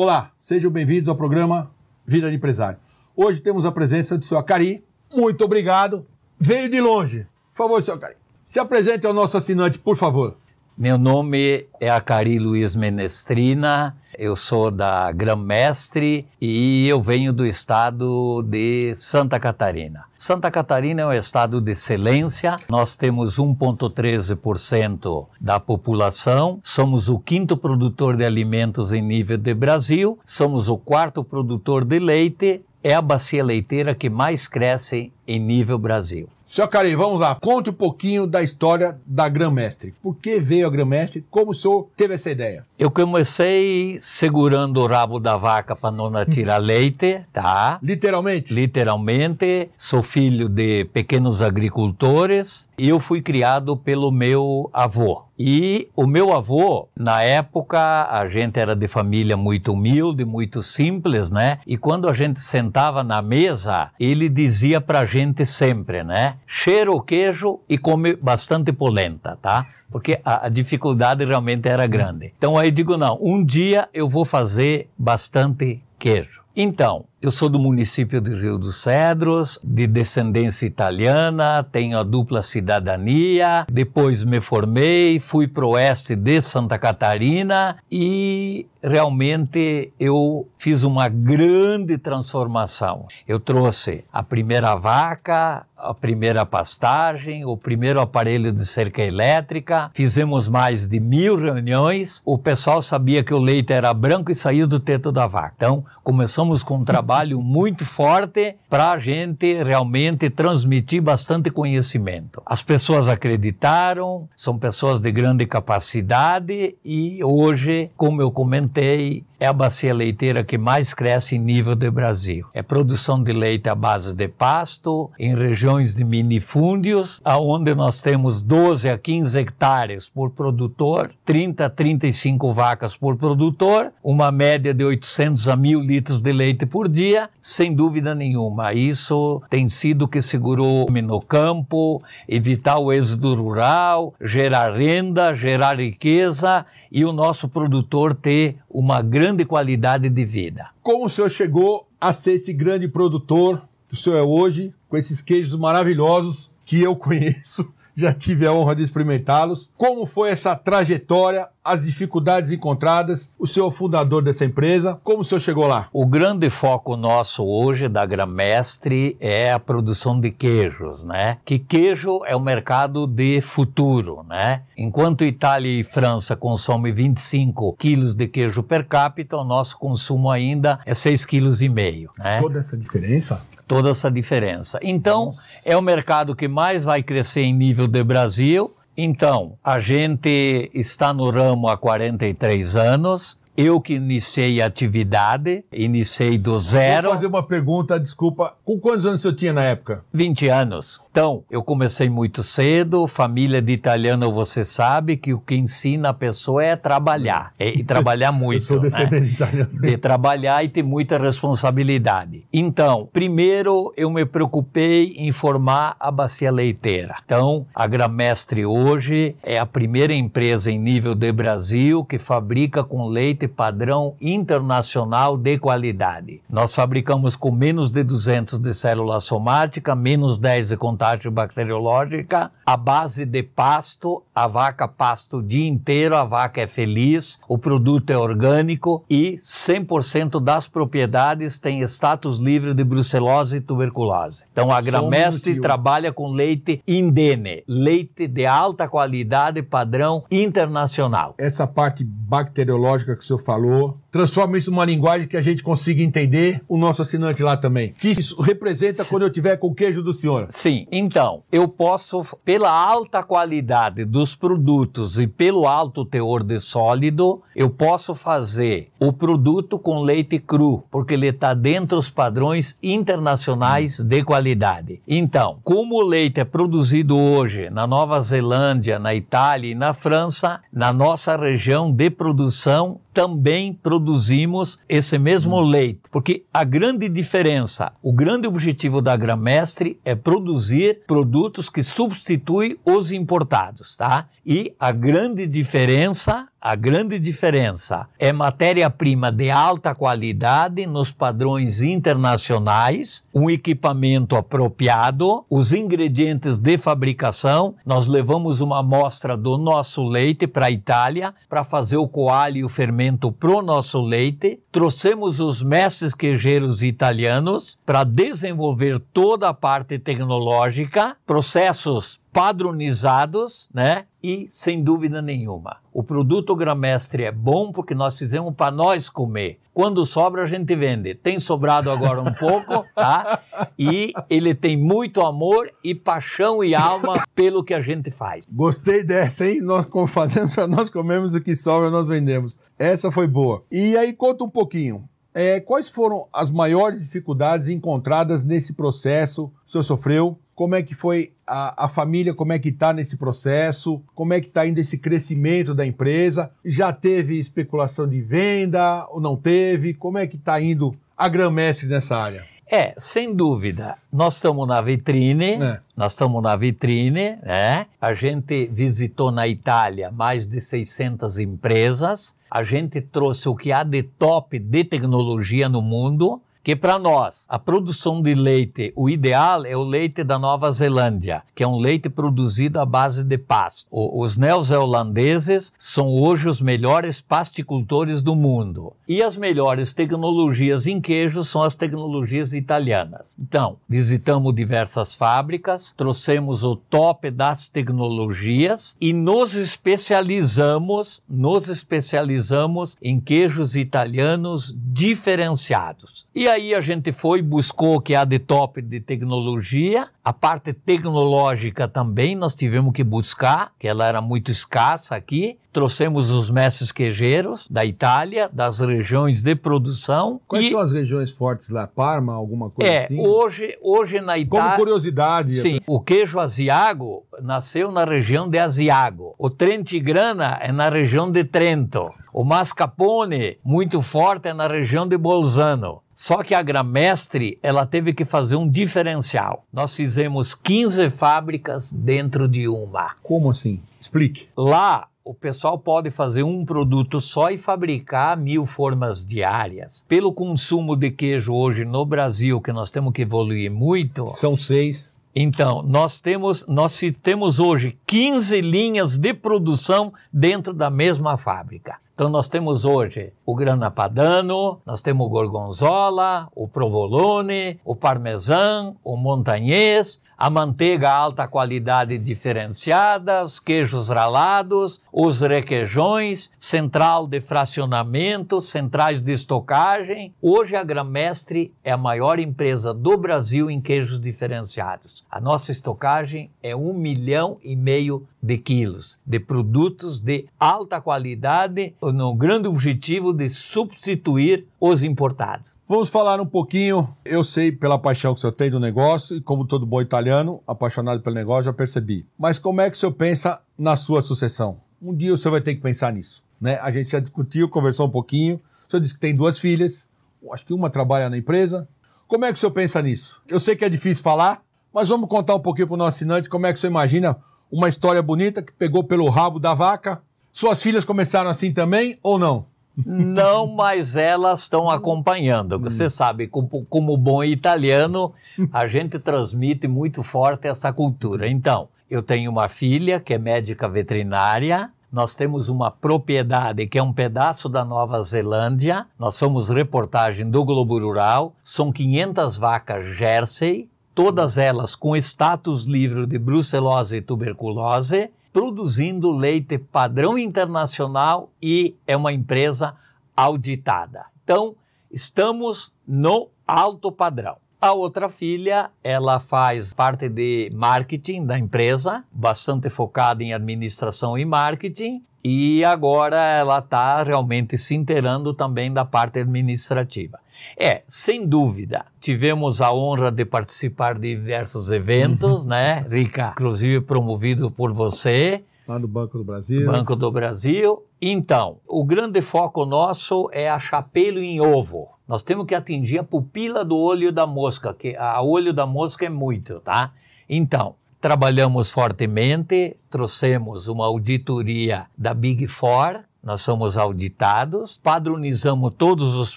Olá, sejam bem-vindos ao programa Vida de Empresário. Hoje temos a presença do senhor Acari. Muito obrigado. Veio de longe. Por favor, senhor Acari. Se apresente ao nosso assinante, por favor. Meu nome é Acari Luiz Menestrina, eu sou da Grã-Mestre e eu venho do estado de Santa Catarina. Santa Catarina é um estado de excelência, nós temos 1,13% da população, somos o quinto produtor de alimentos em nível de Brasil, somos o quarto produtor de leite, é a bacia leiteira que mais cresce em nível Brasil. Senhor Cari, vamos lá. Conte um pouquinho da história da Grã-Mestre. Por que veio a Grã-Mestre? Como o senhor teve essa ideia? Eu comecei segurando o rabo da vaca para não tirar leite, tá? Literalmente? Literalmente. Sou filho de pequenos agricultores eu fui criado pelo meu avô. E o meu avô, na época, a gente era de família muito humilde, muito simples, né? E quando a gente sentava na mesa, ele dizia pra gente sempre, né? Cheira o queijo e come bastante polenta, tá? Porque a, a dificuldade realmente era grande. Então aí digo, não, um dia eu vou fazer bastante queijo. Então, eu sou do município de Rio dos Cedros, de descendência italiana, tenho a dupla cidadania. Depois me formei, fui para o oeste de Santa Catarina e realmente eu fiz uma grande transformação. Eu trouxe a primeira vaca, a primeira pastagem, o primeiro aparelho de cerca elétrica. Fizemos mais de mil reuniões. O pessoal sabia que o leite era branco e saía do teto da vaca. Então, começamos com um trabalho muito forte para a gente realmente transmitir bastante conhecimento. As pessoas acreditaram, são pessoas de grande capacidade e hoje, como eu comentei, é a bacia leiteira que mais cresce em nível de Brasil. É produção de leite à base de pasto, em regiões de minifúndios, aonde nós temos 12 a 15 hectares por produtor, 30 a 35 vacas por produtor, uma média de 800 a 1000 litros de leite por dia, sem dúvida nenhuma. Isso tem sido o que segurou no campo, evitar o êxodo rural, gerar renda, gerar riqueza e o nosso produtor ter uma grande qualidade de vida. Como o senhor chegou a ser esse grande produtor que o senhor é hoje, com esses queijos maravilhosos que eu conheço? Já tive a honra de experimentá-los. Como foi essa trajetória, as dificuldades encontradas, o senhor fundador dessa empresa, como o senhor chegou lá? O grande foco nosso hoje da Gramestre é a produção de queijos, né? Que queijo é o mercado de futuro, né? Enquanto Itália e França consomem 25 quilos de queijo per capita, o nosso consumo ainda é 6,5 kg, né? Toda essa diferença? Toda essa diferença. Então, Nossa. é o mercado que mais vai crescer em nível de Brasil. Então, a gente está no ramo há 43 anos. Eu que iniciei a atividade, iniciei do zero. Vou fazer uma pergunta, desculpa. Com quantos anos você tinha na época? 20 anos. Então, eu comecei muito cedo, família de italiano, você sabe que o que ensina a pessoa é trabalhar, é, e trabalhar muito. eu sou descendente né? de italiano. De trabalhar e ter muita responsabilidade. Então, primeiro eu me preocupei em formar a bacia leiteira. Então, a Gramestre hoje é a primeira empresa em nível de Brasil que fabrica com leite padrão internacional de qualidade. Nós fabricamos com menos de 200 de célula somática, menos 10 de contato contagem bacteriológica, a base de pasto, a vaca pasta o dia inteiro, a vaca é feliz, o produto é orgânico e 100% das propriedades tem status livre de brucelose e tuberculose. Então a Gramestre trabalha com leite indene, leite de alta qualidade, padrão internacional. Essa parte bacteriológica que o senhor falou, transforma isso numa linguagem que a gente consiga entender, o nosso assinante lá também. Que isso representa quando eu tiver com o queijo do senhor. Sim, então, eu posso, pela alta qualidade dos produtos e pelo alto teor de sólido, eu posso fazer o produto com leite cru, porque ele está dentro dos padrões internacionais de qualidade. Então, como o leite é produzido hoje na Nova Zelândia, na Itália e na França, na nossa região de produção, também produzimos esse mesmo hum. leite, porque a grande diferença, o grande objetivo da Gramestre é produzir produtos que substituem os importados, tá? E a grande diferença a grande diferença é matéria-prima de alta qualidade nos padrões internacionais, um equipamento apropriado, os ingredientes de fabricação. Nós levamos uma amostra do nosso leite para a Itália para fazer o coalho e o fermento pro nosso leite. Trouxemos os mestres queijeiros italianos para desenvolver toda a parte tecnológica, processos padronizados, né? E sem dúvida nenhuma, o produto Gramestre é bom porque nós fizemos para nós comer. Quando sobra a gente vende. Tem sobrado agora um pouco, tá? E ele tem muito amor e paixão e alma pelo que a gente faz. Gostei dessa, hein? Nós fazemos para nós comemos o que sobra nós vendemos. Essa foi boa. E aí conta um pouquinho. É, quais foram as maiores dificuldades encontradas nesse processo? O senhor sofreu? Como é que foi a, a família? Como é que está nesse processo? Como é que está indo esse crescimento da empresa? Já teve especulação de venda ou não teve? Como é que está indo a Grã-Mestre nessa área? É, sem dúvida. Nós estamos na vitrine, é. nós estamos na vitrine, né? A gente visitou na Itália mais de 600 empresas. A gente trouxe o que há de top de tecnologia no mundo que para nós a produção de leite, o ideal é o leite da Nova Zelândia, que é um leite produzido à base de pasto. O, os neozelandeses são hoje os melhores pasticultores do mundo. E as melhores tecnologias em queijo são as tecnologias italianas. Então, visitamos diversas fábricas, trouxemos o top das tecnologias e nos especializamos, nos especializamos em queijos italianos diferenciados. E aí aí a gente foi, buscou o que há de top de tecnologia, a parte tecnológica também nós tivemos que buscar, que ela era muito escassa aqui. Trouxemos os mestres queijeiros da Itália, das regiões de produção. Quais e... são as regiões fortes lá? Parma, alguma coisa é, assim? Hoje, hoje na Itália. Como curiosidade. Sim, o queijo asiago nasceu na região de Asiago. O Trentigrana é na região de Trento. O mascarpone, muito forte, é na região de Bolzano. Só que a Gramestre, ela teve que fazer um diferencial. Nós fizemos 15 fábricas dentro de uma. Como assim? Explique. Lá, o pessoal pode fazer um produto só e fabricar mil formas diárias. Pelo consumo de queijo hoje no Brasil, que nós temos que evoluir muito. São seis. Então, nós temos, nós temos hoje 15 linhas de produção dentro da mesma fábrica. Então nós temos hoje o grana padano, nós temos o gorgonzola, o provolone, o parmesão, o montanhês, a manteiga alta qualidade diferenciada, os queijos ralados, os requeijões, central de fracionamento, centrais de estocagem. Hoje a Gramestre é a maior empresa do Brasil em queijos diferenciados. A nossa estocagem é um milhão e meio de quilos de produtos de alta qualidade, no grande objetivo de substituir os importados. Vamos falar um pouquinho. Eu sei pela paixão que o senhor tem do negócio e como todo bom italiano, apaixonado pelo negócio, já percebi. Mas como é que o senhor pensa na sua sucessão? Um dia o senhor vai ter que pensar nisso, né? A gente já discutiu, conversou um pouquinho. O senhor disse que tem duas filhas. Acho que uma trabalha na empresa. Como é que o senhor pensa nisso? Eu sei que é difícil falar, mas vamos contar um pouquinho para o nosso assinante como é que o senhor imagina uma história bonita que pegou pelo rabo da vaca. Suas filhas começaram assim também ou não? Não, mas elas estão acompanhando. Você hum. sabe, como, como bom italiano, a gente transmite muito forte essa cultura. Então, eu tenho uma filha que é médica veterinária, nós temos uma propriedade que é um pedaço da Nova Zelândia. Nós somos reportagem do Globo Rural. São 500 vacas Jersey, todas elas com status livre de brucelose e tuberculose produzindo leite padrão internacional e é uma empresa auditada. Então, estamos no alto padrão. A outra filha, ela faz parte de marketing da empresa, bastante focada em administração e marketing, e agora ela está realmente se inteirando também da parte administrativa. É, sem dúvida, tivemos a honra de participar de diversos eventos, né, Rica? Inclusive promovido por você. Lá no Banco do Brasil. Banco do Brasil. Então, o grande foco nosso é a chapelho em ovo. Nós temos que atingir a pupila do olho da mosca, que a olho da mosca é muito, tá? Então, trabalhamos fortemente, trouxemos uma auditoria da Big Four, nós somos auditados, padronizamos todos os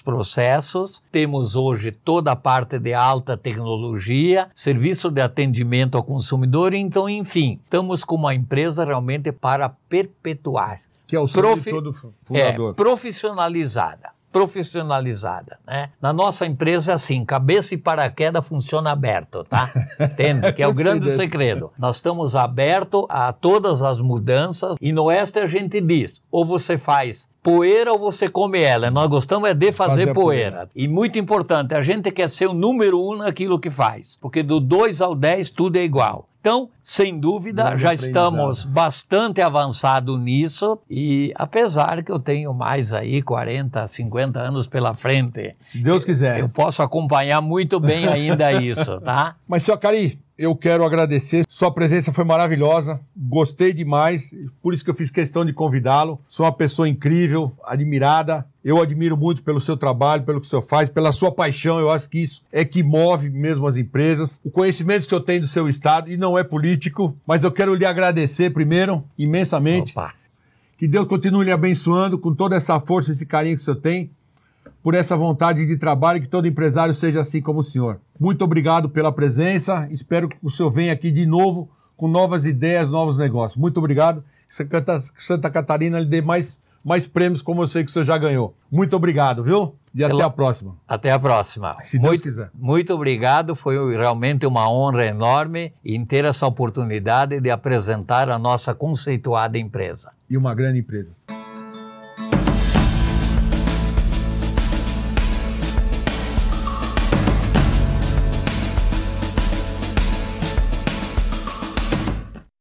processos, temos hoje toda a parte de alta tecnologia, serviço de atendimento ao consumidor, então, enfim, estamos com uma empresa realmente para perpetuar. Que é o Profi todo fundador. É, profissionalizada profissionalizada, né? Na nossa empresa é assim, cabeça e paraquedas funciona aberto, tá? Entende? Que é o grande segredo. Nós estamos abertos a todas as mudanças e no Oeste a gente diz, ou você faz poeira ou você come ela. Nós gostamos é de fazer, fazer poeira. poeira. E muito importante, a gente quer ser o número um naquilo que faz, porque do 2 ao 10 tudo é igual. Então, sem dúvida, já estamos bastante avançados nisso e apesar que eu tenho mais aí 40, 50 anos pela frente. Se Deus quiser. Eu posso acompanhar muito bem ainda isso, tá? Mas, senhor Cari, eu quero agradecer. Sua presença foi maravilhosa, gostei demais, por isso que eu fiz questão de convidá-lo. Sou uma pessoa incrível, admirada. Eu admiro muito pelo seu trabalho, pelo que o senhor faz, pela sua paixão. Eu acho que isso é que move mesmo as empresas. O conhecimento que eu tenho do seu estado, e não é político, mas eu quero lhe agradecer primeiro, imensamente. Opa. Que Deus continue lhe abençoando com toda essa força, esse carinho que o senhor tem por essa vontade de trabalho e que todo empresário seja assim como o senhor. Muito obrigado pela presença. Espero que o senhor venha aqui de novo com novas ideias, novos negócios. Muito obrigado. Que Santa Catarina lhe dê mais, mais prêmios, como eu sei que o senhor já ganhou. Muito obrigado, viu? E até a próxima. Até a próxima. Se Deus muito, quiser. Muito obrigado. Foi realmente uma honra enorme em ter essa oportunidade de apresentar a nossa conceituada empresa. E uma grande empresa.